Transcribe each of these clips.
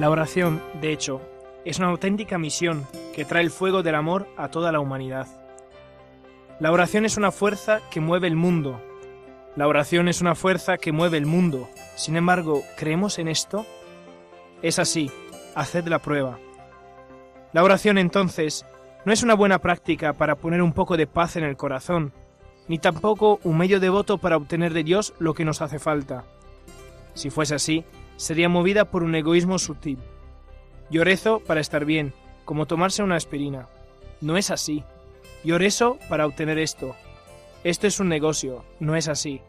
La oración, de hecho, es una auténtica misión que trae el fuego del amor a toda la humanidad. La oración es una fuerza que mueve el mundo. La oración es una fuerza que mueve el mundo. Sin embargo, ¿creemos en esto? Es así, haced la prueba. La oración entonces no es una buena práctica para poner un poco de paz en el corazón, ni tampoco un medio devoto para obtener de Dios lo que nos hace falta. Si fuese así, sería movida por un egoísmo sutil. Yo para estar bien, como tomarse una aspirina. No es así. Yo para obtener esto. Esto es un negocio, no es así.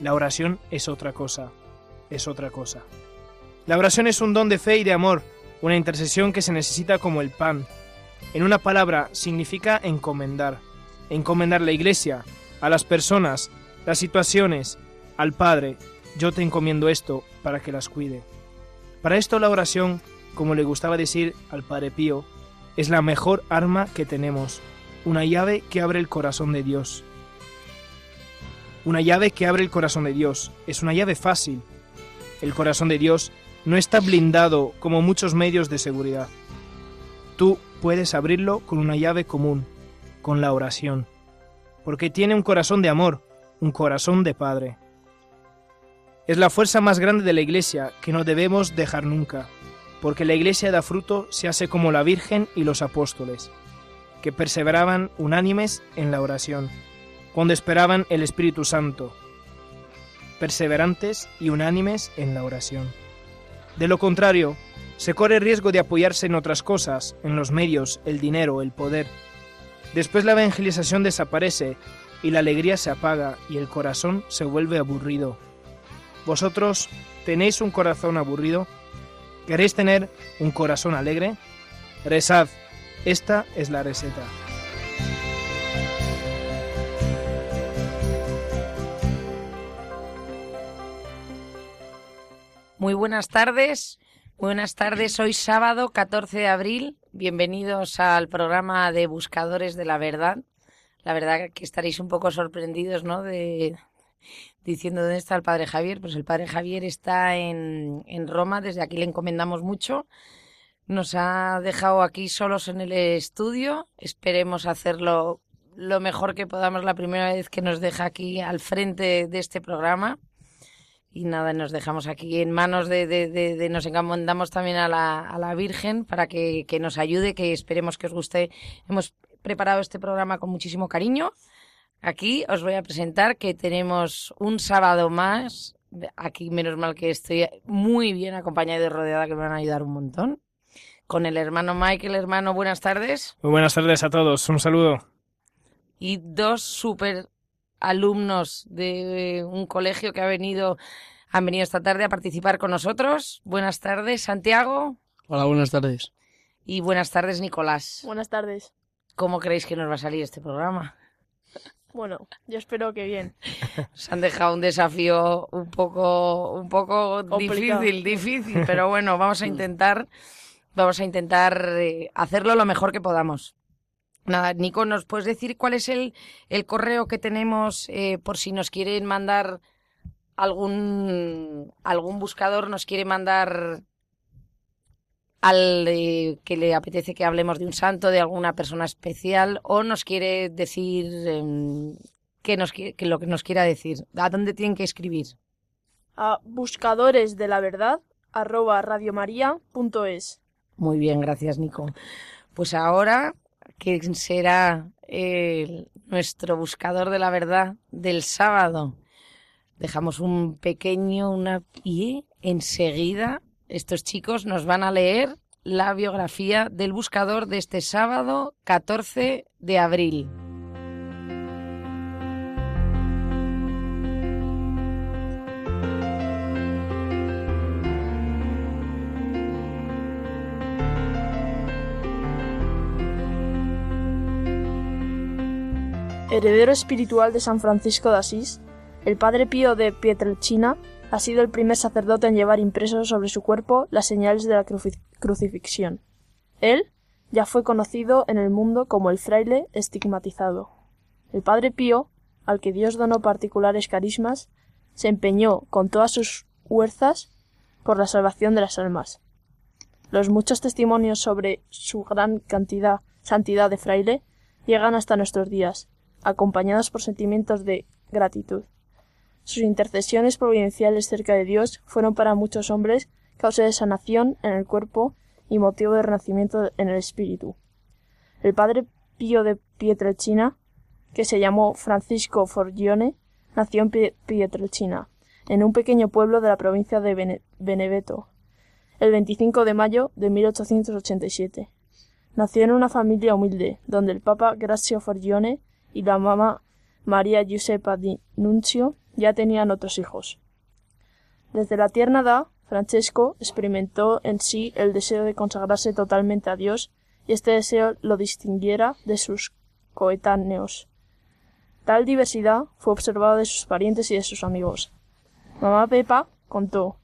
La oración es otra cosa. Es otra cosa. La oración es un don de fe y de amor, una intercesión que se necesita como el pan. En una palabra, significa encomendar. Encomendar la iglesia, a las personas, las situaciones, al Padre, yo te encomiendo esto para que las cuide. Para esto la oración, como le gustaba decir al Padre Pío, es la mejor arma que tenemos, una llave que abre el corazón de Dios. Una llave que abre el corazón de Dios, es una llave fácil. El corazón de Dios no está blindado como muchos medios de seguridad. Tú puedes abrirlo con una llave común, con la oración, porque tiene un corazón de amor, un corazón de Padre. Es la fuerza más grande de la Iglesia que no debemos dejar nunca, porque la Iglesia da fruto se hace como la Virgen y los apóstoles, que perseveraban unánimes en la oración, cuando esperaban el Espíritu Santo, perseverantes y unánimes en la oración. De lo contrario, se corre el riesgo de apoyarse en otras cosas, en los medios, el dinero, el poder. Después la evangelización desaparece y la alegría se apaga y el corazón se vuelve aburrido ¿Vosotros tenéis un corazón aburrido? ¿Queréis tener un corazón alegre? Rezad, esta es la receta. Muy buenas tardes. Buenas tardes, hoy sábado 14 de abril. Bienvenidos al programa de Buscadores de la Verdad. La verdad que estaréis un poco sorprendidos, ¿no? De, diciendo dónde está el padre Javier. Pues el padre Javier está en, en Roma, desde aquí le encomendamos mucho. Nos ha dejado aquí solos en el estudio. Esperemos hacerlo lo mejor que podamos la primera vez que nos deja aquí al frente de este programa. Y nada, nos dejamos aquí en manos de, nos encomendamos también a la, a la Virgen para que, que nos ayude, que esperemos que os guste. Hemos preparado este programa con muchísimo cariño Aquí os voy a presentar que tenemos un sábado más. Aquí, menos mal que estoy muy bien acompañada y rodeada, que me van a ayudar un montón. Con el hermano Michael. Hermano, buenas tardes. Muy buenas tardes a todos. Un saludo. Y dos super alumnos de un colegio que ha venido, han venido esta tarde a participar con nosotros. Buenas tardes, Santiago. Hola, buenas tardes. Y buenas tardes, Nicolás. Buenas tardes. ¿Cómo creéis que nos va a salir este programa? Bueno, yo espero que bien. Se han dejado un desafío un poco, un poco difícil, difícil, pero bueno, vamos a intentar, vamos a intentar eh, hacerlo lo mejor que podamos. Nada, Nico, ¿nos puedes decir cuál es el, el correo que tenemos eh, por si nos quieren mandar algún, algún buscador, nos quiere mandar al eh, que le apetece que hablemos de un santo, de alguna persona especial, o nos quiere decir eh, que, nos, que lo que nos quiera decir. ¿A dónde tienen que escribir? A buscadores de la verdad arroba radiomaria.es. Muy bien, gracias Nico. Pues ahora, ¿quién será el, nuestro buscador de la verdad del sábado? dejamos un pequeño una y enseguida estos chicos nos van a leer la biografía del buscador de este sábado 14 de abril. Heredero espiritual de San Francisco de Asís, el padre Pío de Pietrelcina ha sido el primer sacerdote en llevar impresos sobre su cuerpo las señales de la crucifixión. Él ya fue conocido en el mundo como el fraile estigmatizado. El padre Pío, al que Dios donó particulares carismas, se empeñó con todas sus fuerzas por la salvación de las almas. Los muchos testimonios sobre su gran cantidad santidad de fraile llegan hasta nuestros días, acompañados por sentimientos de gratitud. Sus intercesiones providenciales cerca de Dios fueron para muchos hombres causa de sanación en el cuerpo y motivo de renacimiento en el espíritu. El padre Pío de Pietrelcina, que se llamó Francisco Forgione, nació en Pietrelcina, en un pequeño pueblo de la provincia de Beneveto, el 25 de mayo de 1887. Nació en una familia humilde, donde el papa Grazio Forgione y la mamá María Giuseppa di ya tenían otros hijos. Desde la tierna edad, Francesco experimentó en sí el deseo de consagrarse totalmente a Dios y este deseo lo distinguiera de sus coetáneos. Tal diversidad fue observada de sus parientes y de sus amigos. Mamá Pepa contó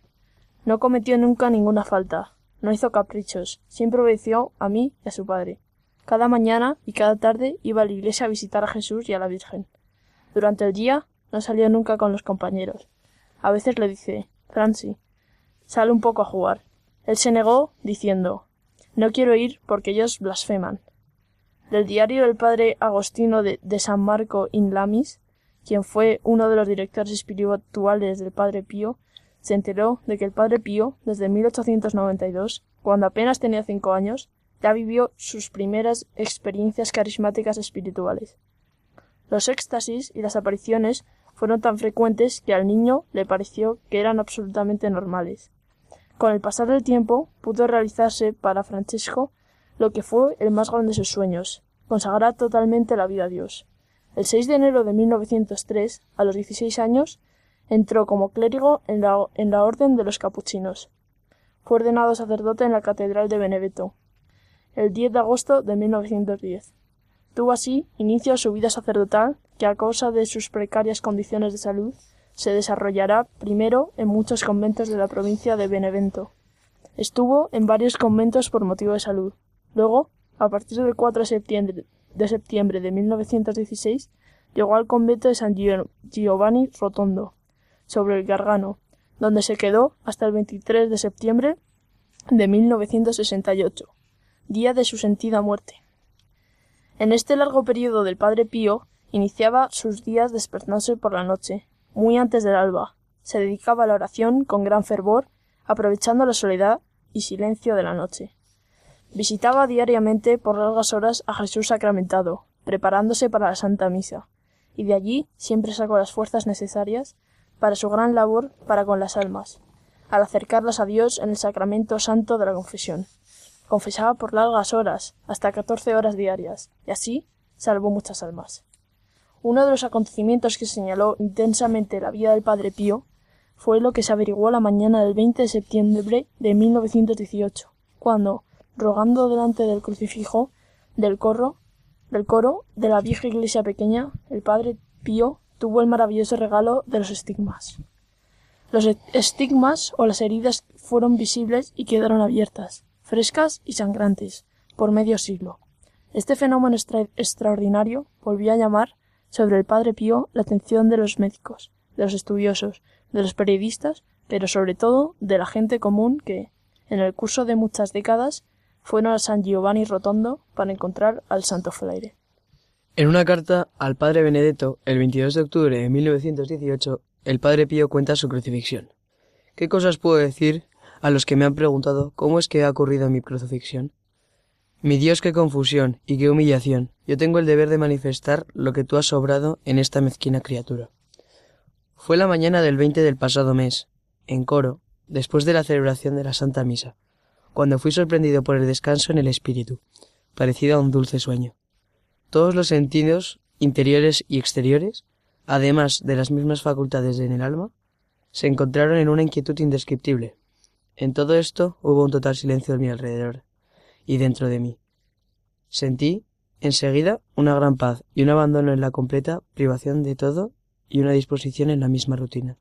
No cometió nunca ninguna falta, no hizo caprichos, siempre obedeció a mí y a su padre. Cada mañana y cada tarde iba a la iglesia a visitar a Jesús y a la Virgen. Durante el día no salió nunca con los compañeros. A veces le dice Franci, sale un poco a jugar. Él se negó, diciendo No quiero ir porque ellos blasfeman. Del diario del padre Agostino de, de San Marco in Lamis, quien fue uno de los directores espirituales del padre Pío, se enteró de que el padre Pío, desde 1892, cuando apenas tenía cinco años, ya vivió sus primeras experiencias carismáticas espirituales. Los éxtasis y las apariciones fueron tan frecuentes que al niño le pareció que eran absolutamente normales. Con el pasar del tiempo pudo realizarse para Francesco lo que fue el más grande de sus sueños, consagrar totalmente la vida a Dios. El 6 de enero de 1903, a los 16 años, entró como clérigo en la, en la Orden de los Capuchinos. Fue ordenado sacerdote en la Catedral de Beneveto el 10 de agosto de 1910. Tuvo así inicio a su vida sacerdotal, a causa de sus precarias condiciones de salud se desarrollará primero en muchos conventos de la provincia de Benevento. Estuvo en varios conventos por motivo de salud. Luego, a partir del 4 de septiembre de, septiembre de 1916, llegó al convento de San Giovanni Rotondo, sobre el Gargano, donde se quedó hasta el 23 de septiembre de 1968 día de su sentida muerte. En este largo periodo del padre Pío iniciaba sus días despertándose por la noche, muy antes del alba. Se dedicaba a la oración con gran fervor, aprovechando la soledad y silencio de la noche. Visitaba diariamente por largas horas a Jesús sacramentado, preparándose para la Santa Misa, y de allí siempre sacó las fuerzas necesarias para su gran labor para con las almas, al acercarlas a Dios en el sacramento santo de la confesión confesaba por largas horas, hasta catorce horas diarias, y así salvó muchas almas. Uno de los acontecimientos que señaló intensamente la vida del padre Pío fue lo que se averiguó la mañana del 20 de septiembre de 1918, cuando, rogando delante del crucifijo del corro, del coro de la vieja iglesia pequeña, el padre Pío tuvo el maravilloso regalo de los estigmas. Los estigmas o las heridas fueron visibles y quedaron abiertas, frescas y sangrantes, por medio siglo. Este fenómeno extraordinario volvió a llamar sobre el Padre Pío la atención de los médicos, de los estudiosos, de los periodistas, pero sobre todo de la gente común que, en el curso de muchas décadas, fueron a San Giovanni Rotondo para encontrar al Santo Fraile. En una carta al Padre Benedetto, el 22 de octubre de 1918, el Padre Pío cuenta su crucifixión. ¿Qué cosas puedo decir a los que me han preguntado cómo es que ha ocurrido mi crucifixión. Mi Dios, qué confusión y qué humillación. Yo tengo el deber de manifestar lo que tú has sobrado en esta mezquina criatura. Fue la mañana del 20 del pasado mes, en coro, después de la celebración de la Santa Misa, cuando fui sorprendido por el descanso en el espíritu, parecido a un dulce sueño. Todos los sentidos, interiores y exteriores, además de las mismas facultades en el alma, se encontraron en una inquietud indescriptible. En todo esto hubo un total silencio a mi alrededor y dentro de mí. Sentí, enseguida, una gran paz y un abandono en la completa privación de todo y una disposición en la misma rutina.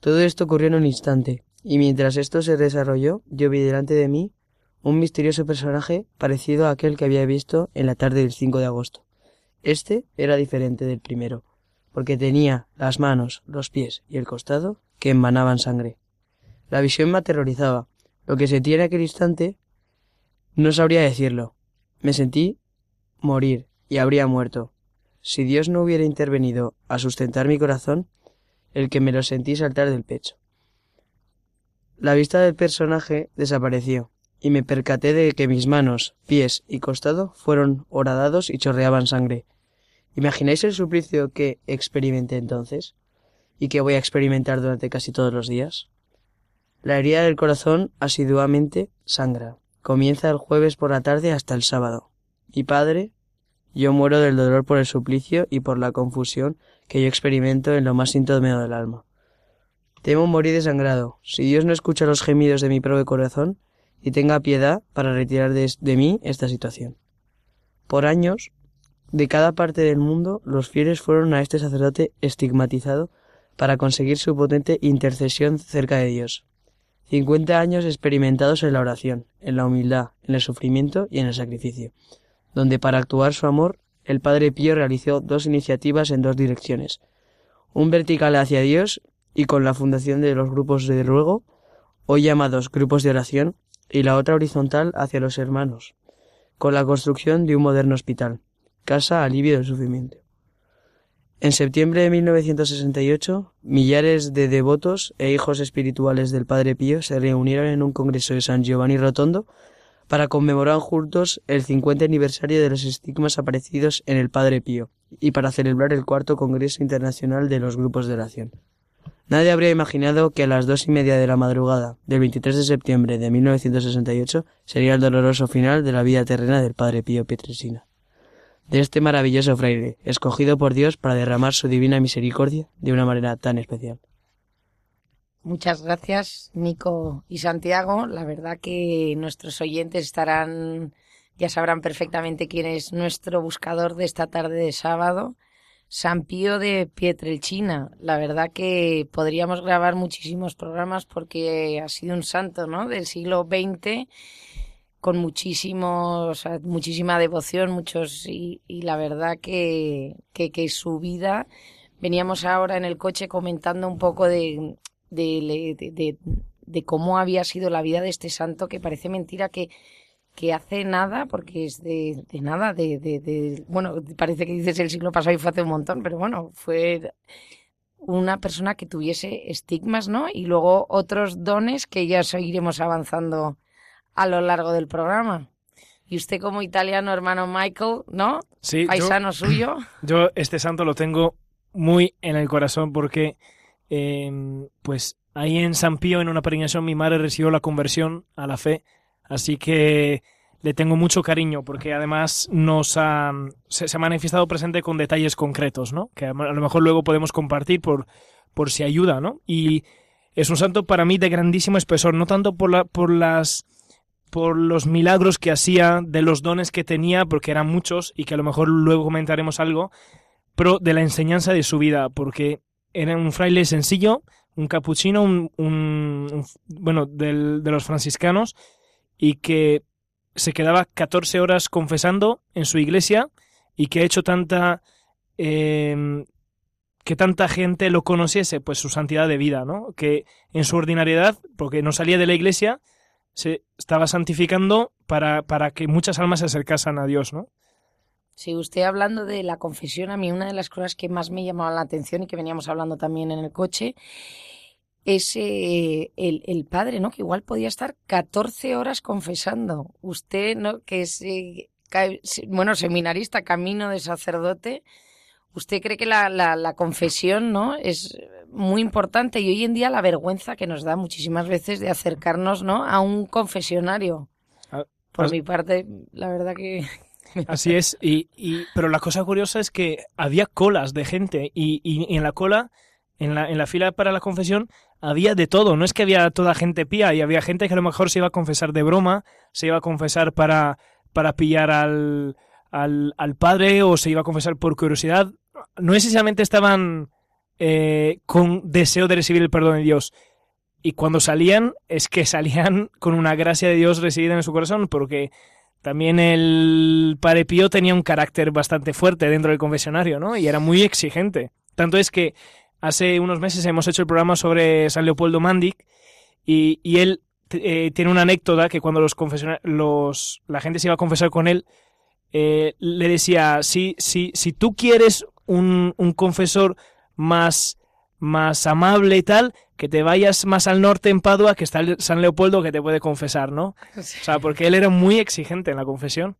Todo esto ocurrió en un instante, y mientras esto se desarrolló, yo vi delante de mí un misterioso personaje parecido a aquel que había visto en la tarde del 5 de agosto. Este era diferente del primero, porque tenía las manos, los pies y el costado que emanaban sangre. La visión me aterrorizaba. Lo que sentí en aquel instante no sabría decirlo. Me sentí morir y habría muerto. Si Dios no hubiera intervenido a sustentar mi corazón, el que me lo sentí saltar del pecho. La vista del personaje desapareció, y me percaté de que mis manos, pies y costado fueron horadados y chorreaban sangre. ¿Imagináis el suplicio que experimenté entonces? ¿Y que voy a experimentar durante casi todos los días? La herida del corazón asiduamente sangra. Comienza el jueves por la tarde hasta el sábado. Y padre, yo muero del dolor por el suplicio y por la confusión que yo experimento en lo más íntimo del alma. Temo morir desangrado, si Dios no escucha los gemidos de mi propio corazón y tenga piedad para retirar de mí esta situación. Por años, de cada parte del mundo, los fieles fueron a este sacerdote estigmatizado para conseguir su potente intercesión cerca de Dios. Cincuenta años experimentados en la oración, en la humildad, en el sufrimiento y en el sacrificio, donde para actuar su amor el Padre Pío realizó dos iniciativas en dos direcciones, un vertical hacia Dios y con la fundación de los grupos de ruego, hoy llamados grupos de oración, y la otra horizontal hacia los hermanos, con la construcción de un moderno hospital, casa alivio del sufrimiento. En septiembre de 1968, millares de devotos e hijos espirituales del Padre Pío se reunieron en un congreso de San Giovanni Rotondo para conmemorar juntos el 50 aniversario de los estigmas aparecidos en el Padre Pío y para celebrar el cuarto Congreso Internacional de los Grupos de Oración. Nadie habría imaginado que a las dos y media de la madrugada del 23 de septiembre de 1968 sería el doloroso final de la vida terrena del Padre Pío Pietresina. De este maravilloso fraile, escogido por Dios para derramar su divina misericordia de una manera tan especial. Muchas gracias, Nico y Santiago. La verdad que nuestros oyentes estarán, ya sabrán perfectamente quién es nuestro buscador de esta tarde de sábado San Pío de Pietrelcina. La verdad que podríamos grabar muchísimos programas porque ha sido un santo, ¿no? Del siglo XX con muchísimos, muchísima devoción, muchos y, la verdad que, que, su vida. Veníamos ahora en el coche comentando un poco de, de, cómo había sido la vida de este santo, que parece mentira que que hace nada, porque es de, nada, de, bueno, parece que dices el siglo pasado y fue hace un montón, pero bueno, fue una persona que tuviese estigmas, ¿no? Y luego otros dones que ya seguiremos avanzando a lo largo del programa. Y usted como italiano, hermano Michael, ¿no? Sí. Paisano suyo. Yo este santo lo tengo muy en el corazón porque, em, pues, ahí en San Pío, en una peregrinación, mi madre recibió la conversión a la fe Así que le tengo mucho cariño porque además nos ha, se, ha manifestado presente con detalles concretos, ¿no? Que a lo mejor luego podemos compartir por, por si ayuda, ¿no? Y es un santo para mí de grandísimo espesor, no tanto por, la, por las por los milagros que hacía, de los dones que tenía, porque eran muchos y que a lo mejor luego comentaremos algo, pero de la enseñanza de su vida, porque era un fraile sencillo, un capuchino, un, bueno, de los franciscanos, y que se quedaba 14 horas confesando en su iglesia y que ha hecho tanta em, que tanta gente lo conociese, pues su santidad de vida, ¿no? Que en su ordinariedad, porque no salía de la iglesia, se estaba santificando para, para que muchas almas se acercasen a Dios, ¿no? Sí, usted hablando de la confesión, a mí una de las cosas que más me llamaba la atención y que veníamos hablando también en el coche es el, el, padre, ¿no? Que igual podía estar 14 horas confesando. Usted, ¿no? Que es, eh, bueno, seminarista, camino de sacerdote. ¿Usted cree que la, la, la, confesión, ¿no? Es muy importante y hoy en día la vergüenza que nos da muchísimas veces de acercarnos ¿no? a un confesionario. Ah, Por as- mi parte, la verdad que... Así es, y, y- pero la cosa curiosa es que había colas de gente y, y- y en la cola, en la, en la fila para la confesión, había de todo. No es que había toda gente pía y había gente que a lo mejor se iba a confesar de broma, se iba a confesar para, para pillar al, al, al padre o se iba a confesar por curiosidad. No necesariamente estaban eh, con deseo de recibir el perdón de Dios. Y cuando salían, es que salían con una gracia de Dios residida en su corazón, porque también el Padre Pío tenía un carácter bastante fuerte dentro del confesionario, ¿no? Y era muy exigente. Tanto es que hace unos meses hemos hecho el programa sobre San Leopoldo Mandic y, y él eh, tiene una anécdota que cuando los los, la gente se iba a confesar con él, eh, le decía, si, si, si tú quieres un, un confesor más, más amable y tal, que te vayas más al norte en Padua, que está el San Leopoldo que te puede confesar, ¿no? O sea, porque él era muy exigente en la confesión.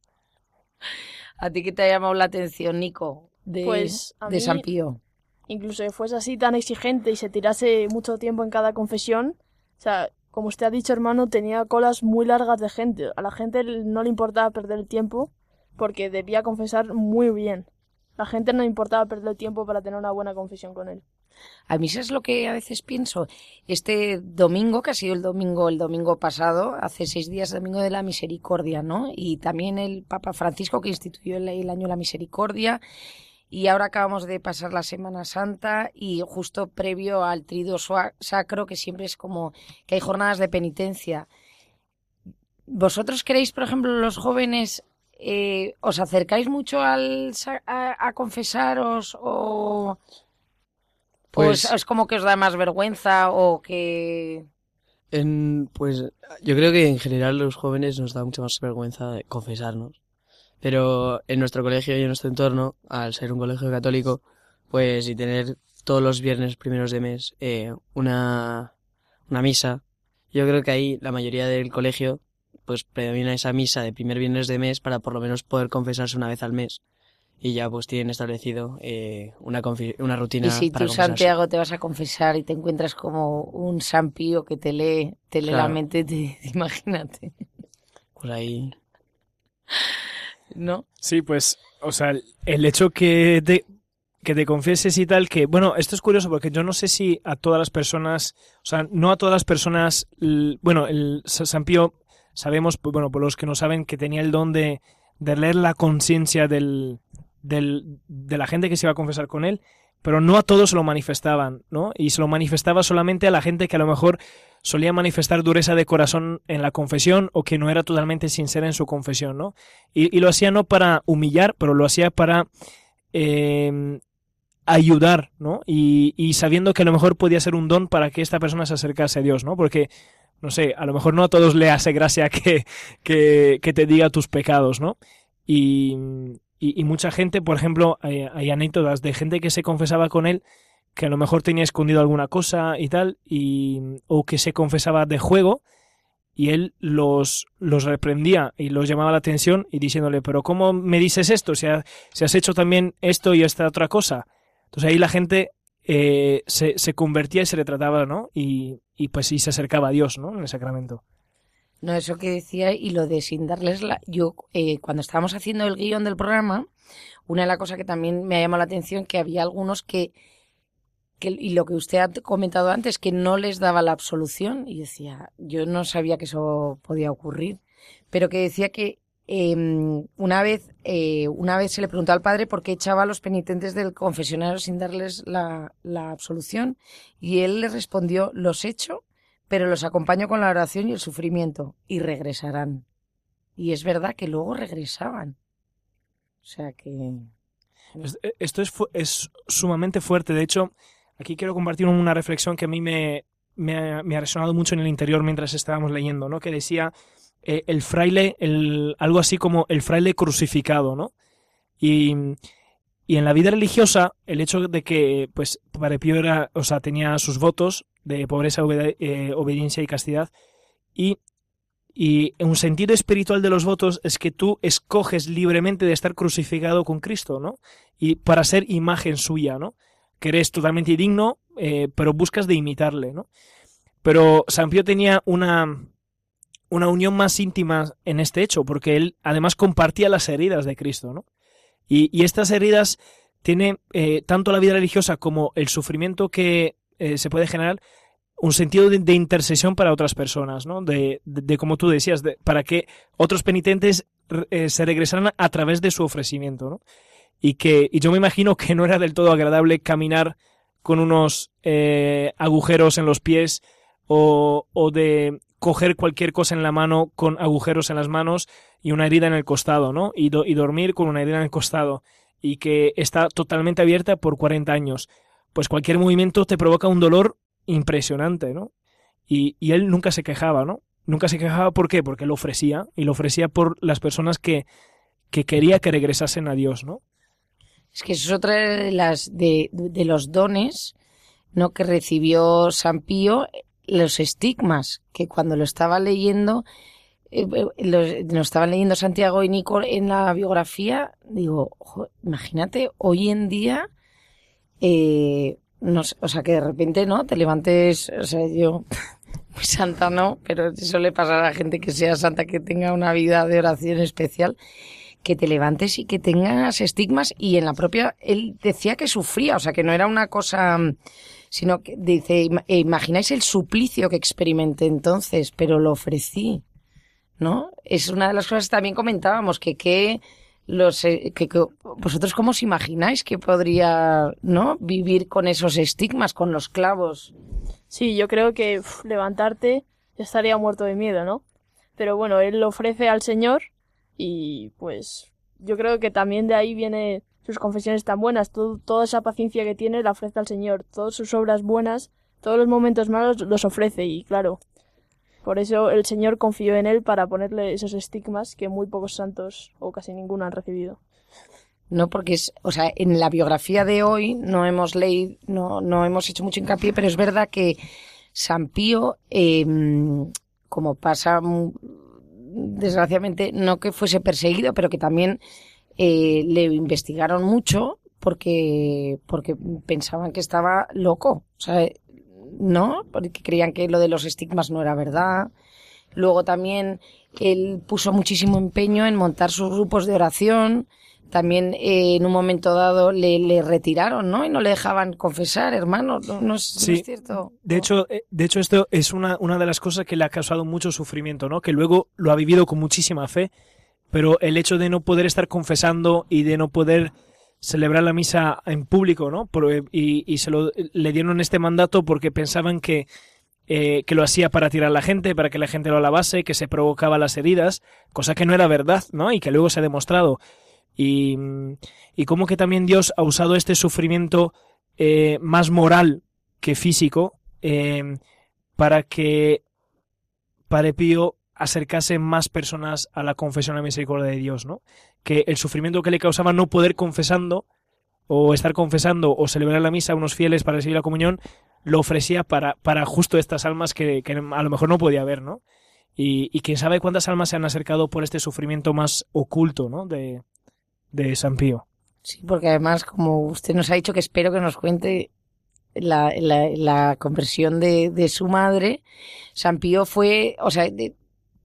¿A ti qué te ha llamado la atención, Nico, de, Pues, de mí- San Pío? incluso que fuese así tan exigente y se tirase mucho tiempo en cada confesión, o sea, como usted ha dicho, hermano, tenía colas muy largas de gente. A la gente no le importaba perder el tiempo porque debía confesar muy bien. La gente no importaba perder tiempo para tener una buena confesión con él. A mí eso es lo que a veces pienso. Este domingo, que ha sido el domingo, el domingo pasado, hace seis días, domingo de la misericordia, ¿no? Y también el Papa Francisco que instituyó el, año de la misericordia. Y ahora acabamos de pasar la Semana Santa y justo previo al trido sua- sacro, que siempre es como que hay jornadas de penitencia. ¿Vosotros queréis, por ejemplo, los jóvenes, eh, os acercáis mucho al, a, a confesaros o, Pues- es como que os da más vergüenza o que... En, pues yo creo que en general los jóvenes nos da mucha más vergüenza de confesarnos. Pero en nuestro colegio y en nuestro entorno, al ser un colegio católico, pues y tener todos los viernes primeros de mes eh, una, una misa, yo creo que ahí la mayoría del colegio pues predomina esa misa de primer viernes de mes para por lo menos poder confesarse una vez al mes. Y ya pues tienen establecido eh, una, una rutina Y si para tú, confesarse. Santiago, te vas a confesar y te encuentras como un San Pío que te lee, te lee la mente, te, imagínate, Pues ahí ¿no? Sí, pues, o sea, el- hecho que te, que te confieses y tal, que, bueno, esto es curioso porque yo no sé si a todas las personas, o sea, no a todas las personas, bueno, el Sa- San Pío, sabemos, pues, bueno, por los que no saben, que tenía el don de, de leer la conciencia del, del, de la gente que se iba a confesar con él, pero no a todos se lo manifestaban, ¿no? Y se lo manifestaba solamente a la gente que a lo mejor solía manifestar dureza de corazón en la confesión o que no era totalmente sincera en su confesión, ¿no? Y, lo hacía no para humillar, pero lo hacía para eh, ayudar, ¿no? Y, y sabiendo que a lo mejor podía ser un don para que esta persona se acercase a Dios, ¿no? Porque, no sé, a lo mejor no a todos le hace gracia que, que, que te diga tus pecados, ¿no? Y, y, mucha gente, por ejemplo, hay, anécdotas de gente que se confesaba con él que a lo mejor tenía escondido alguna cosa y tal, y, o que se confesaba de juego, y él los, los reprendía y los llamaba la atención y diciéndole, pero ¿cómo me dices esto? Si, ha- si has hecho también esto y esta otra cosa. Entonces ahí la gente eh, se, se convertía y se retrataba, ¿no? Y, y pues sí se acercaba a Dios, ¿no? En el sacramento. No, eso que decía y lo de sin darles la... Yo, eh, cuando estábamos haciendo el guion del programa, una de las cosas que también me ha llamado la atención, que había algunos que, que, y lo que usted ha comentado antes, que no les daba la absolución, y decía, yo no sabía que eso podía ocurrir, pero que decía que eh, una vez eh, una vez se le preguntó al padre por qué echaba a los penitentes del confesionario sin darles la, absolución, y él le respondió, los echo pero los acompaño con la oración y el sufrimiento, y regresarán. Y es verdad que luego regresaban. O sea que... Es- Esto es, es sumamente fuerte. De hecho, aquí quiero compartir una reflexión que a mí me, me, ha, me ha resonado mucho en el interior mientras estábamos leyendo, ¿no? Que decía eh, el fraile, algo así como el fraile crucificado, ¿no? Y, y en la vida religiosa, el hecho de que, pues, Padre Pío era, o sea, tenía sus votos de pobreza, eh, obediencia y castidad, y, y un sentido espiritual de los votos es que tú escoges libremente de estar crucificado con Cristo, ¿no? Y para ser imagen suya, ¿no? Que eres totalmente indigno, eh, pero buscas de imitarle, ¿no? Pero San Pío tenía una, una unión más íntima en este hecho, porque él además compartía las heridas de Cristo, ¿no? Y, estas heridas tiene eh, tanto la vida religiosa como el sufrimiento que eh, se puede generar un sentido de, intercesión para otras personas, ¿no? De, de, como tú decías, para que otros penitentes eh, se regresaran a través de su ofrecimiento, ¿no? Y que y yo me imagino que no era del todo agradable caminar con unos agujeros en los pies o, o de coger cualquier cosa en la mano con agujeros en las manos y una herida en el costado, ¿no? Y, do, y dormir con una herida en el costado y que está totalmente abierta por 40 años. Pues cualquier movimiento te provoca un dolor impresionante, ¿no? Y, y él nunca se quejaba, ¿no? Nunca se quejaba, ¿por qué? Porque lo ofrecía, y lo ofrecía por las personas que, que quería que regresasen a Dios, ¿no? Es que eso es otra de las de, de los dones, ¿no? que recibió San Pío, los estigmas, que cuando lo estaba leyendo, eh, lo, lo estaban leyendo Santiago y Nico en la biografía, digo, imagínate, hoy en día, eh, no, o sea, que de repente, ¿no? Te levantes, o sea, yo, muy santa no, pero eso le pasa a la gente que sea santa, que tenga una vida de oración especial, que te levantes y que tengas estigmas y en la propia, él decía que sufría, o sea, que no era una cosa, sino que dice, imagináis el suplicio que experimenté entonces, pero lo ofrecí. ¿no? Es una de las cosas que también comentábamos, que, que los que, que, vosotros cómo os imagináis que podría, ¿no? vivir con esos estigmas, con los clavos. Sí, yo creo que levantarte estaría muerto de miedo, ¿no? Pero bueno, él lo ofrece al Señor y pues yo creo que también de ahí viene sus confesiones tan buenas, toda esa paciencia que tiene la ofrece al Señor, todas sus obras buenas, todos los momentos malos los ofrece y claro, por eso el Señor confió en él para ponerle esos estigmas que muy pocos santos o casi ninguno han recibido. No, porque es, o sea, en la biografía de hoy no hemos leído, no, no hemos hecho mucho hincapié, pero es verdad que San Pío, eh, como pasa desgraciadamente, no que fuese perseguido, pero que también eh, le investigaron mucho porque, porque pensaban que estaba loco. O sea, ¿no? Porque creían que lo de los estigmas no era verdad. Luego también él puso muchísimo empeño en montar sus grupos de oración. También eh, en un momento dado le, le, retiraron, ¿no? Y no le dejaban confesar, hermano. No, no, es, sí. no es, cierto. De hecho, eh, de hecho esto es una, una de las cosas que le ha causado mucho sufrimiento, ¿no? Que luego lo ha vivido con muchísima fe, pero el hecho de no poder estar confesando y de no poder celebrar la misa en público, ¿no? Por, y, y, se lo le dieron este mandato porque pensaban que, eh, que lo hacía para tirar a la gente, para que la gente lo alabase, que se provocaba las heridas, cosa que no era verdad, ¿no? Y que luego se ha demostrado. Y, y como que también Dios ha usado este sufrimiento eh, más moral que físico eh, para que Padre Pío acercase más personas a la confesión a la misericordia de Dios, ¿no? Que el sufrimiento que le causaba no poder confesando o estar confesando o celebrar la misa a unos fieles para recibir la comunión, lo ofrecía para, para justo estas almas que, que a lo mejor no podía ver, ¿no? Y, y, quién sabe cuántas almas se han acercado por este sufrimiento más oculto, ¿no? De, de San Pío. Sí, porque además, como usted nos ha dicho, que espero que nos cuente la, la, conversión de, de, su madre, San Pío fue, o sea,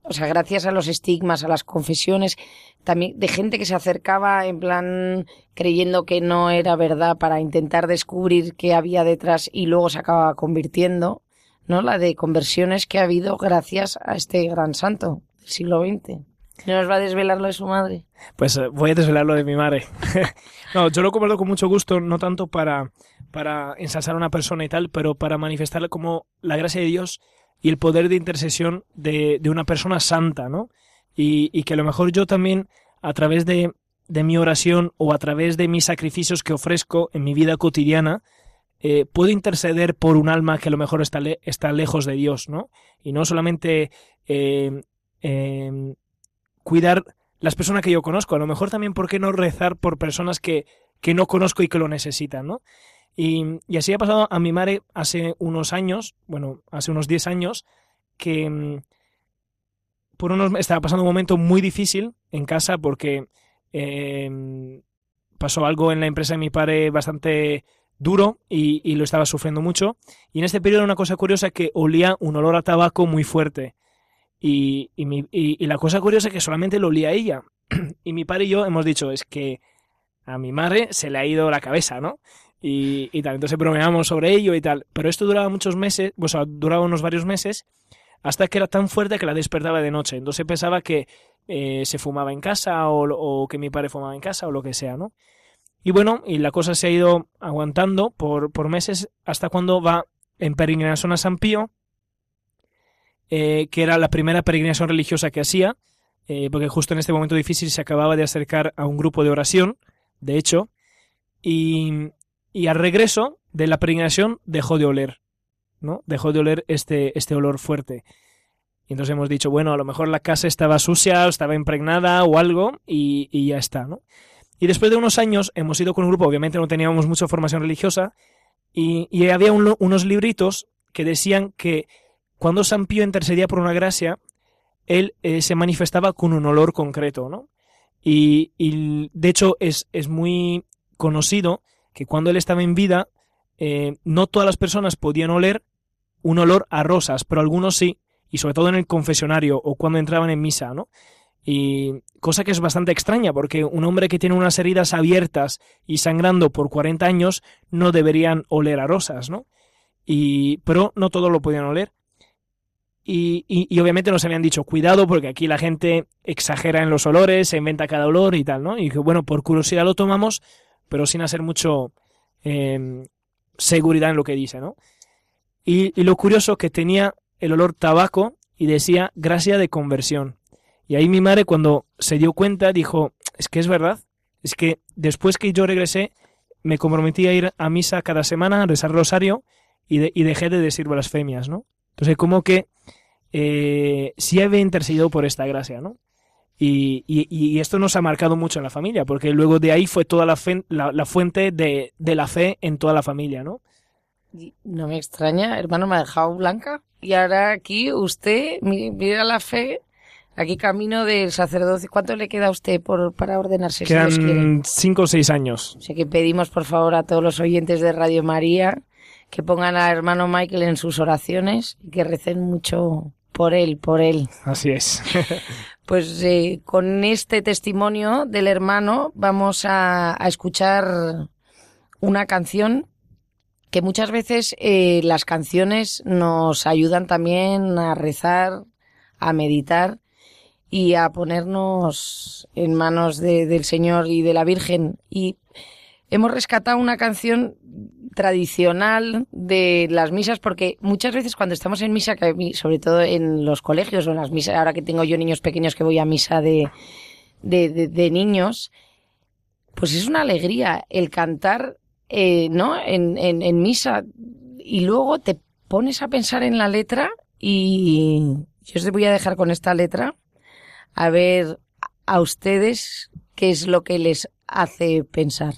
o sea, gracias a los estigmas, a las confesiones, también de gente que se acercaba en plan creyendo que no era verdad para intentar descubrir qué había detrás y luego se acaba convirtiendo, ¿no? La de conversiones que ha habido gracias a este gran santo del siglo XX. ¿No nos va a desvelar lo de su madre? Pues uh, voy a desvelar lo de mi madre. no, yo lo comparto con mucho gusto, no tanto para, para ensalzar a una persona y tal, pero para manifestarle como la gracia de Dios y el poder de intercesión de, una persona santa, ¿no? Y, que a lo mejor yo también, a través de, mi oración o a través de mis sacrificios que ofrezco en mi vida cotidiana, eh, puedo interceder por un alma que a lo mejor está, le, está lejos de Dios, ¿no? Y no solamente eh, eh, cuidar las personas que yo conozco, a lo mejor también, ¿por qué no rezar por personas que no conozco y que lo necesitan, ¿no? Y, y, así ha pasado a mi madre hace unos años, bueno, hace unos 10 años, que mm, por unos estaba pasando un momento muy difícil en casa porque eh, pasó algo en la empresa de mi padre bastante duro y, lo estaba sufriendo mucho. Y en este periodo una cosa curiosa que olía un olor a tabaco muy fuerte. Y- y la cosa curiosa es que solamente lo olía ella. y mi padre y yo hemos dicho, es que a mi madre se le ha ido la cabeza, ¿no? Y, y tal, entonces bromeamos sobre ello y tal. Pero esto duraba muchos meses, o sea, duraba unos varios meses, hasta que era tan fuerte que la despertaba de noche. Entonces pensaba que eh, se fumaba en casa o, o que mi padre fumaba en casa o lo que sea, ¿no? Y bueno, y la cosa se ha ido aguantando por, meses hasta cuando va en peregrinación a San Pío, eh, que era la primera peregrinación religiosa que hacía, eh, porque justo en este momento difícil se acababa de acercar a un grupo de oración, de hecho, y, y al regreso de la peregrinación dejó de oler, ¿no? Dejó de oler este, este olor fuerte. Y entonces hemos dicho, bueno, a lo mejor la casa estaba sucia, o estaba impregnada o algo, y, y ya está, ¿no? Y después de unos años hemos ido con un grupo, obviamente no teníamos mucha formación religiosa, y, y había un- unos libritos que decían que cuando San Pío intercedía por una gracia, él eh, se manifestaba con un olor concreto, ¿no? Y, y, de hecho es, es muy conocido que cuando él estaba en vida, eh, no todas las personas podían oler un olor a rosas, pero algunos sí, y sobre todo en el confesionario o cuando entraban en misa, ¿no? Y cosa que es bastante extraña, porque un hombre que tiene unas heridas abiertas y sangrando por 40 años no deberían oler a rosas, ¿no? Y, pero no todos lo podían oler. Y, y, y obviamente nos habían dicho, cuidado, porque aquí la gente exagera en los olores, se inventa cada olor y tal, ¿no? Y que bueno, por curiosidad lo tomamos, pero sin hacer mucho eh, seguridad en lo que dice, ¿no? Y, lo curioso que tenía el olor tabaco y decía gracia de conversión. Y ahí mi madre cuando se dio cuenta dijo, es que es verdad, es que después que yo regresé me comprometí a ir a misa cada semana, a rezar rosario y dejé de decir blasfemias, ¿no? Entonces como que eh, sí había intercedido por esta gracia, ¿no? Y, y- y esto nos ha marcado mucho en la familia, porque luego de ahí fue toda la, fe- la, la fuente de, de la fe en toda la familia, ¿no? No me extraña, hermano, me ha dejado blanca. Y ahora aquí usted, mi- mira la fe, aquí camino del sacerdocio. ¿Cuánto le queda a usted por, para ordenarse, si Dios? Quedan cinco o seis años. O sea que pedimos por favor a todos los oyentes de Radio María que pongan al hermano Michael en sus oraciones y que recen mucho por él, por él. Así es. Pues eh, con este testimonio del hermano vamos a, a escuchar una canción que muchas veces eh, las canciones nos ayudan también a rezar, a meditar y a ponernos en manos de- del Señor y de la Virgen. Y hemos rescatado una canción tradicional de las misas porque muchas veces cuando estamos en misa, sobre todo en los colegios o en las misas, ahora que tengo yo niños pequeños que voy a misa de, de, de- de niños, pues es una alegría el cantar, eh, ¿no? En, en, en misa y luego te pones a pensar en la letra y yo os voy a dejar con esta letra a ver a ustedes qué es lo que les hace pensar.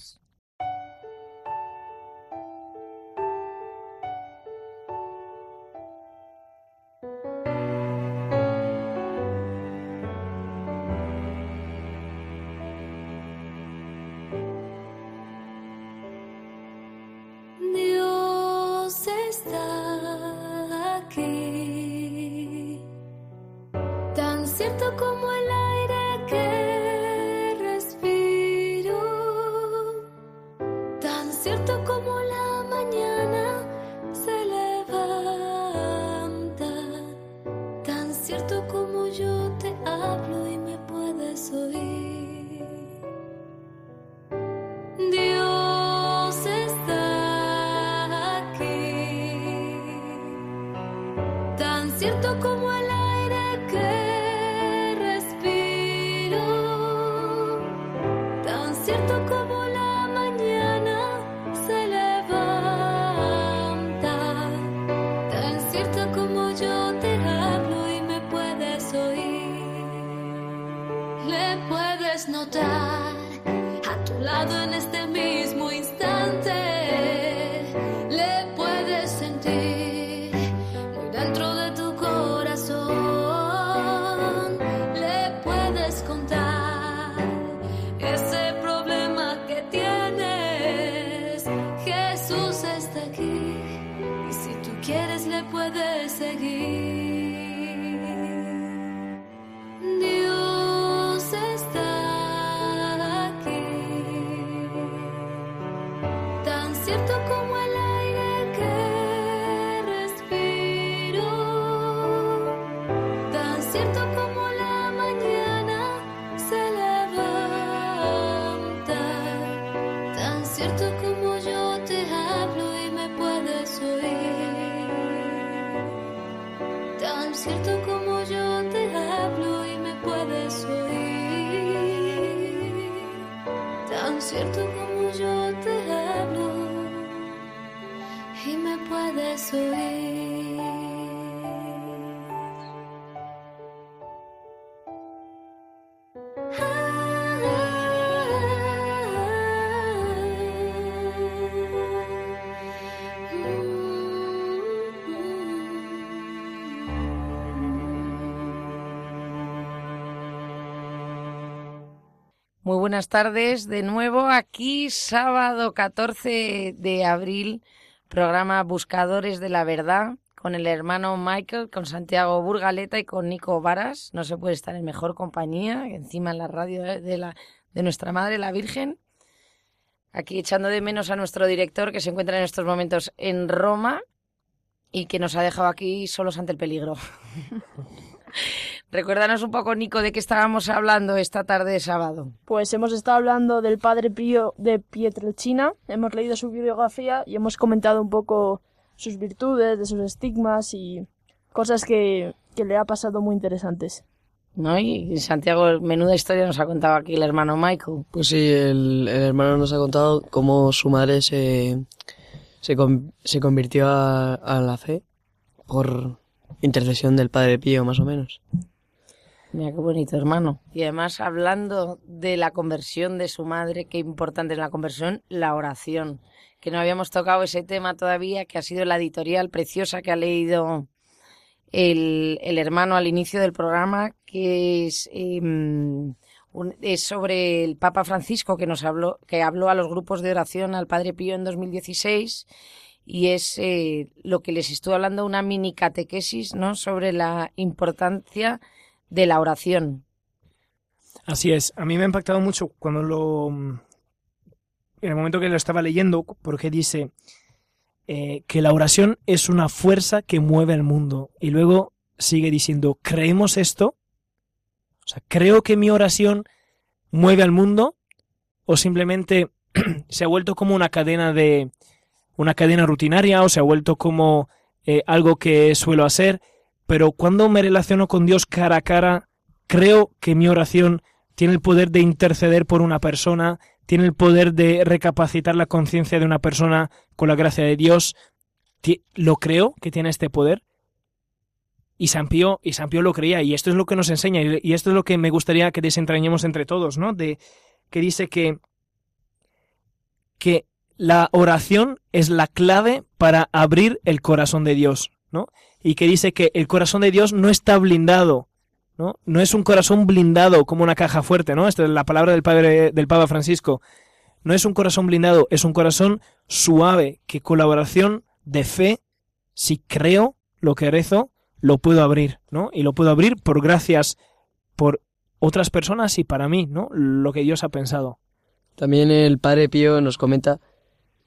Muy buenas tardes de nuevo aquí sábado 14 de abril, programa Buscadores de la Verdad con el hermano Michael, con Santiago Burgaleta y con Nico Varas. No se puede estar en mejor compañía, encima en la radio de nuestra Madre la Virgen. Aquí echando de menos a nuestro director que se encuentra en estos momentos en Roma y que nos ha dejado aquí solos ante el peligro. Recuérdanos un poco, Nico, de qué estábamos hablando esta tarde de sábado. Pues hemos estado hablando del padre Pío de Pietrelcina, hemos leído su biografía y hemos comentado un poco sus virtudes, de sus estigmas y cosas que, que le ha pasado muy interesantes. ¿No? Y Santiago, menuda historia nos ha contado aquí el hermano Michael. Pues sí, el, el hermano nos ha contado cómo su madre se, se, con- se convirtió a, a la fe por intercesión del Padre Pío, más o menos. Mira qué bonito, hermano. Y además, hablando de la conversión de su madre, qué importante es la conversión, la oración. Que no habíamos tocado ese tema todavía, que ha sido la editorial preciosa que ha leído el, el hermano al inicio del programa, que es, es sobre el Papa Francisco, que nos habló, que habló a los grupos de oración al Padre Pío en 2016 y es eh, lo que les estoy hablando, una mini catequesis, ¿no? Sobre la importancia de la oración. Así es. A mí me ha impactado mucho cuando lo. En el momento que lo estaba leyendo, porque dice eh, que la oración es una fuerza que mueve el mundo. Y luego sigue diciendo: ¿creemos esto? O sea, ¿creo que mi oración mueve al mundo? ¿O simplemente se ha vuelto como una cadena de. una cadena rutinaria? ¿O se ha vuelto como eh, algo que suelo hacer? Pero cuando me relaciono con Dios cara a cara, creo que mi oración tiene el poder de interceder por una persona, tiene el poder de recapacitar la conciencia de una persona con la gracia de Dios. Lo creo que tiene este poder. Y San Pío, y San Pío lo creía, y esto es lo que nos enseña, y esto es lo que me gustaría que desentrañemos entre todos, ¿no? De que dice que, que la oración es la clave para abrir el corazón de Dios, ¿no? Y que dice que el corazón de Dios no está blindado, ¿no? No es un corazón blindado como una caja fuerte, ¿no? Esta es la palabra del padre del Papa Francisco. No es un corazón blindado, es un corazón suave que con la oración de fe, si creo lo que rezo, lo puedo abrir, ¿no? Y lo puedo abrir por gracias por otras personas y para mí, ¿no? Lo que Dios ha pensado. También el Padre Pío nos comenta,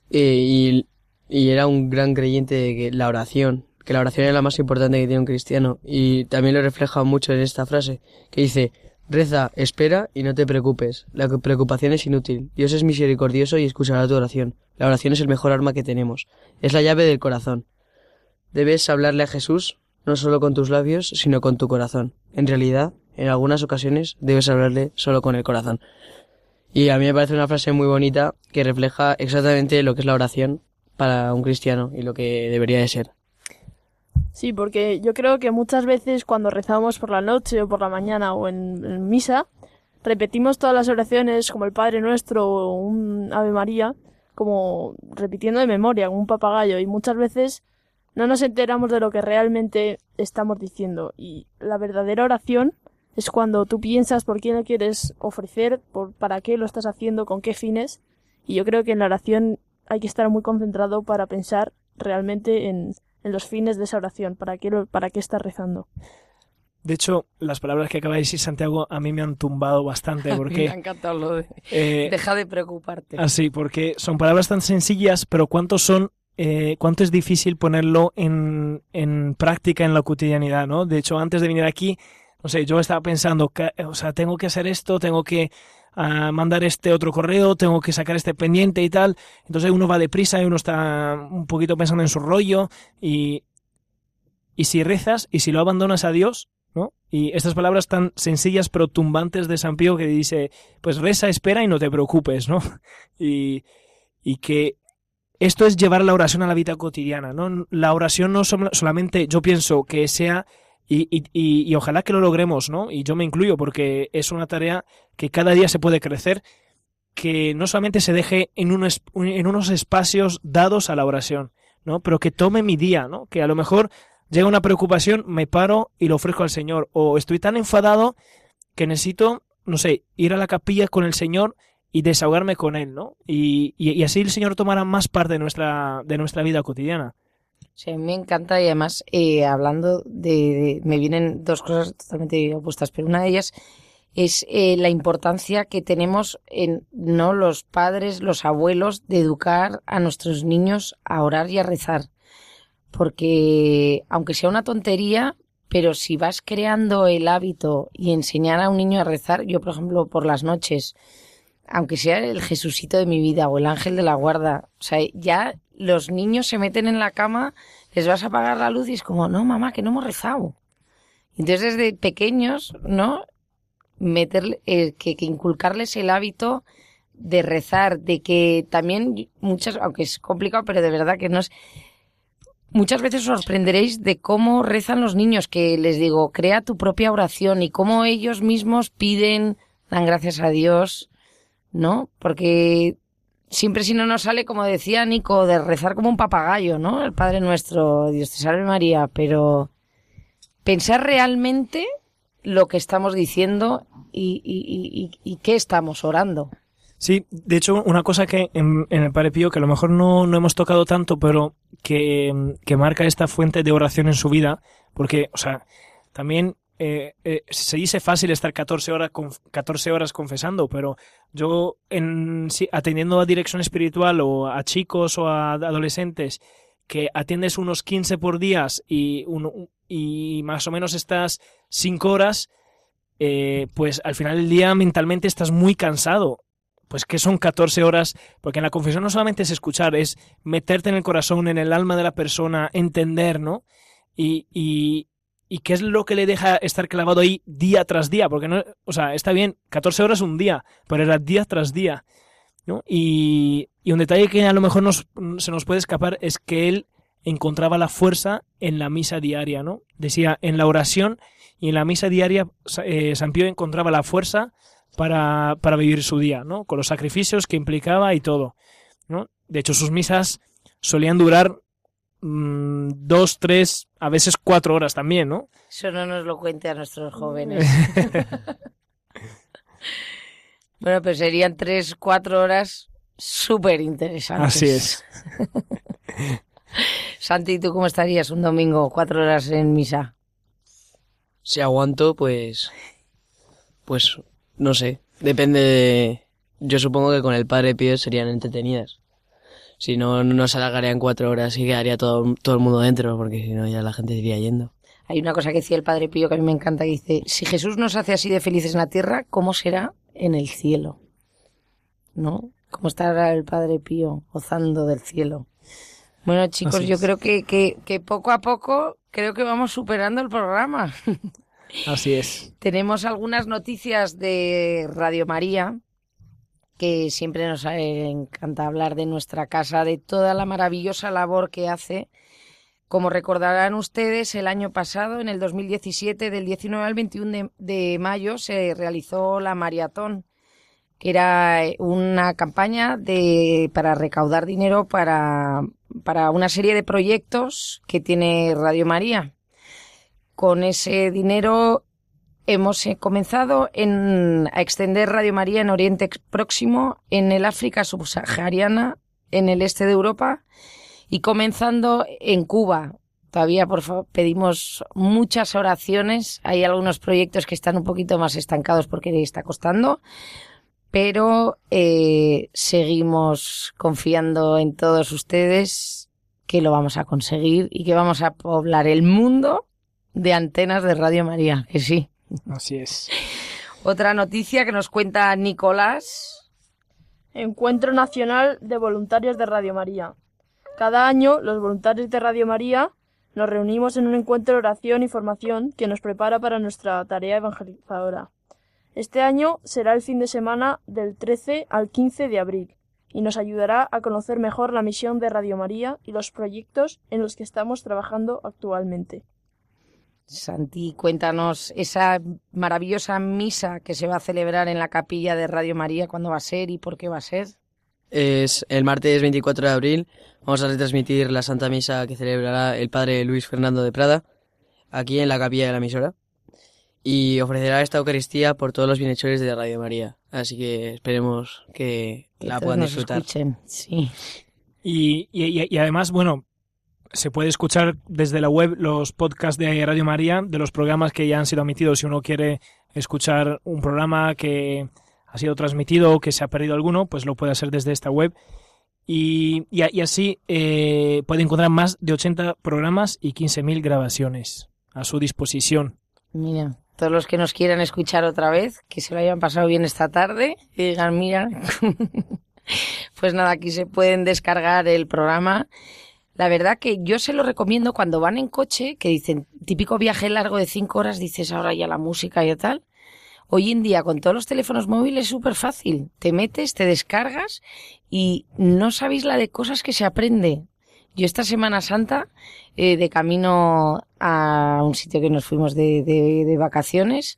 eh, y, y era un gran creyente de que la oración, que la oración es la más importante que tiene un cristiano, y también lo refleja mucho en esta frase, que dice, reza, espera y no te preocupes, la preocupación es inútil, Dios es misericordioso y escuchará tu oración, la oración es el mejor arma que tenemos, es la llave del corazón. Debes hablarle a Jesús, no solo con tus labios, sino con tu corazón. En realidad, en algunas ocasiones debes hablarle solo con el corazón. Y a mí me parece una frase muy bonita que refleja exactamente lo que es la oración para un cristiano y lo que debería de ser. Sí, porque yo creo que muchas veces cuando rezamos por la noche o por la mañana o en, misa, repetimos todas las oraciones como el Padre Nuestro o un Ave María, como repitiendo de memoria, como un papagayo, y muchas veces no nos enteramos de lo que realmente estamos diciendo. Y la verdadera oración es cuando tú piensas por quién lo quieres ofrecer, por para qué lo estás haciendo, con qué fines. Y yo creo que en la oración hay que estar muy concentrado para pensar realmente en, en los fines de esa oración. ¿Para qué, para qué estás rezando? De hecho, las palabras que acaba de decir Santiago a mí me han tumbado bastante Me ha porque... encantado lo de... eh, Deja de preocuparte. Así, porque son palabras tan sencillas, pero cuántos son, eh, cuánto es difícil ponerlo en, en práctica en la cotidianidad, ¿no? De hecho, antes de venir aquí, no sé, yo estaba pensando, o sea, tengo que hacer esto, tengo que ah, mandar este otro correo, tengo que sacar este pendiente y tal. Entonces uno va deprisa y uno está un poquito pensando en su rollo y, y si rezas y si lo abandonas a Dios, ¿no? Y estas palabras tan sencillas pero tumbantes de San Pío que dice, pues reza, espera y no te preocupes, ¿no? y, y que esto es llevar la oración a la vida cotidiana, ¿no? La oración no solamente, yo pienso que sea, y, y, y, ojalá que lo logremos, ¿no? Y yo me incluyo porque es una tarea que cada día se puede crecer, que no solamente se deje en, un en unos espacios dados a la oración, ¿no? Pero que tome mi día, ¿no? Que a lo mejor llega una preocupación, me paro y lo ofrezco al Señor, o estoy tan enfadado que necesito, no sé, ir a la capilla con el Señor y desahogarme con él, ¿no? Y, y así el Señor tomará más parte de nuestra, de nuestra vida cotidiana. Sí, me encanta y además, eh, hablando de, de- Me vienen dos cosas totalmente opuestas, pero una de ellas es eh, la importancia que tenemos en no los padres, los abuelos, de educar a nuestros niños a orar y a rezar. Porque, aunque sea una tontería, pero si vas creando el hábito y enseñar a un niño a rezar, yo, por ejemplo, por las noches, aunque sea el Jesucito de mi vida o el ángel de la guarda, o sea, ya los niños se meten en la cama, les vas a apagar la luz y es como, no, mamá, que no hemos rezado. Entonces, desde pequeños, ¿no? Meterle, eh, que, que inculcarles el hábito de rezar, de que también muchas, aunque es complicado, pero de verdad que no es, muchas veces os sorprenderéis de cómo rezan los niños, que les digo, crea tu propia oración y cómo ellos mismos piden, dan gracias a Dios, ¿no? Porque siempre si no nos sale, como decía Nico, de rezar como un papagayo, ¿no? El Padre Nuestro, Dios te salve María, pero pensar realmente lo que estamos diciendo y, y, y, qué estamos orando. Sí, de hecho, una cosa que en, en el Padre Pío, que a lo mejor no, no hemos tocado tanto, pero que, que marca esta fuente de oración en su vida, porque, o sea, también eh, eh, se dice fácil estar 14 horas, con, 14 horas confesando, pero yo, en, atendiendo a dirección espiritual o a chicos o a adolescentes, que atiendes unos 15 por días y, un, y más o menos estás 5 horas, eh, pues al final del día mentalmente estás muy cansado pues que son 14 horas, porque en la confesión no solamente es escuchar, es meterte en el corazón, en el alma de la persona, entender, ¿no? Y, y qué es lo que le deja estar clavado ahí día tras día, porque no, o sea, está bien, 14 horas un día, pero era día tras día, ¿no? Y, y un detalle que a lo mejor nos, se nos puede escapar es que él encontraba la fuerza en la misa diaria, ¿no? Decía, en la oración y en la misa diaria, eh, San Pío encontraba la fuerza para, para vivir su día, ¿no? Con los sacrificios que implicaba y todo, ¿no? De hecho, sus misas solían durar mmm, dos, tres, a veces cuatro horas también, ¿no? Eso no nos lo cuente a nuestros jóvenes. bueno, pues serían tres, cuatro horas súper interesantes. Así es. Santi, ¿tú cómo estarías un domingo, cuatro horas en misa? Si aguanto, pues... Pues no sé, depende de... Yo supongo que con el Padre Pío serían entretenidas. Si no, no se alargarían cuatro horas y quedaría todo, todo el mundo dentro, porque si no ya la gente iría yendo. Hay una cosa que decía el Padre Pío que a mí me encanta, que dice, si Jesús nos hace así de felices en la tierra, ¿cómo será en el cielo? ¿No? ¿Cómo estará el Padre Pío gozando del cielo? Bueno, chicos, yo creo que, que, que poco a poco creo que vamos superando el programa. Así es. Tenemos algunas noticias de Radio María, que siempre nos eh, encanta hablar de nuestra casa, de toda la maravillosa labor que hace. Como recordarán ustedes, el año pasado, en el 2017, del 19 al 21 de, mayo, se realizó la maratón, que era una campaña de, para recaudar dinero para, para una serie de proyectos que tiene Radio María con ese dinero hemos eh, comenzado en, a extender Radio María en Oriente Próximo, en el África subsahariana, en el este de Europa y comenzando en Cuba. Todavía, por favor, pedimos muchas oraciones. Hay algunos proyectos que están un poquito más estancados porque está costando, pero eh, seguimos confiando en todos ustedes que lo vamos a conseguir y que vamos a poblar el mundo de antenas de Radio María, que sí. Así es. Otra noticia que nos cuenta Nicolás. Encuentro Nacional de Voluntarios de Radio María. Cada año, los voluntarios de Radio María nos reunimos en un encuentro de oración y formación que nos prepara para nuestra tarea evangelizadora. Este año será el fin de semana del 13 al 15 de abril y nos ayudará a conocer mejor la misión de Radio María y los proyectos en los que estamos trabajando actualmente. Santi, cuéntanos esa maravillosa misa que se va a celebrar en la capilla de Radio María, ¿cuándo va a ser y por qué va a ser? Es el martes 24 de abril. Vamos a retransmitir la Santa Misa que celebrará el padre Luis Fernando de Prada, aquí en la capilla de la emisora. Y ofrecerá esta Eucaristía por todos los bienhechores de Radio María. Así que esperemos que, Que la puedan nos disfrutar. escuchen. Sí. Y, y- y además, bueno, se puede escuchar desde la web los podcasts de Radio María, de los programas que ya han sido emitidos. Si uno quiere escuchar un programa que ha sido transmitido o que se ha perdido alguno, pues lo puede hacer desde esta web. Y, y así eh, puede encontrar más de 80 programas y 15.000 grabaciones a su disposición. Mira, todos los que nos quieran escuchar otra vez, que se lo hayan pasado bien esta tarde, y digan, mira, pues nada, aquí se pueden descargar el programa. La verdad que yo se lo recomiendo cuando van en coche, que dicen, típico viaje largo de cinco horas, dices ahora ya la música y tal. Hoy en día, con todos los teléfonos móviles, es súper fácil. Te metes, te descargas y no sabéis la de cosas que se aprende. Yo esta Semana Santa, eh, de camino a un sitio que nos fuimos de, de- de vacaciones,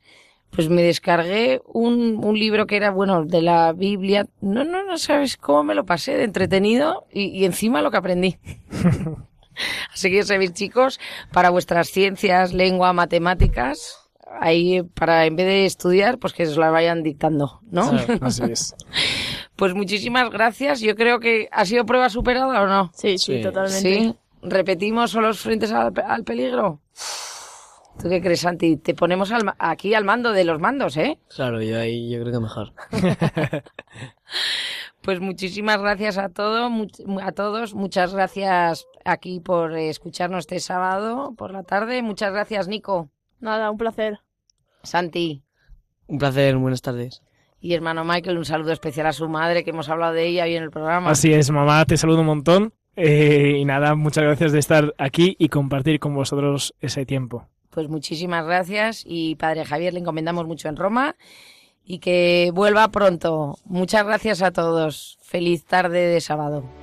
pues me descargué un, un libro que era, bueno, de la Biblia. No, no, no sabes cómo me lo pasé de entretenido y, y encima lo que aprendí. Así que ya sabéis, chicos, para vuestras ciencias, lengua, matemáticas, ahí para en vez de estudiar, pues que os la vayan dictando, ¿no? Así es. Pues muchísimas gracias. Yo creo que ha sido prueba superada o no. Sí, sí, Sí. totalmente. Sí. ¿Repetimos los frentes al, al peligro? ¿Tú qué crees, Santi? Te ponemos al ma- aquí al mando de los mandos, ¿eh? Claro, yo ahí yo creo que mejor. Pues muchísimas gracias a, todo, a todos. Muchas gracias aquí por escucharnos este sábado por la tarde. Muchas gracias, Nico, Nada, un placer. Santi Un placer, buenas tardes. y hermano Michael. Un saludo especial a su madre, que hemos hablado de ella hoy en el programa. Así es, mamá, te saludo un montón. Eh, y nada, muchas gracias de estar aquí y compartir con vosotros ese tiempo. Pues muchísimas gracias y Padre Javier le encomendamos mucho en Roma y que vuelva pronto. Muchas gracias a todos. Feliz tarde de sábado.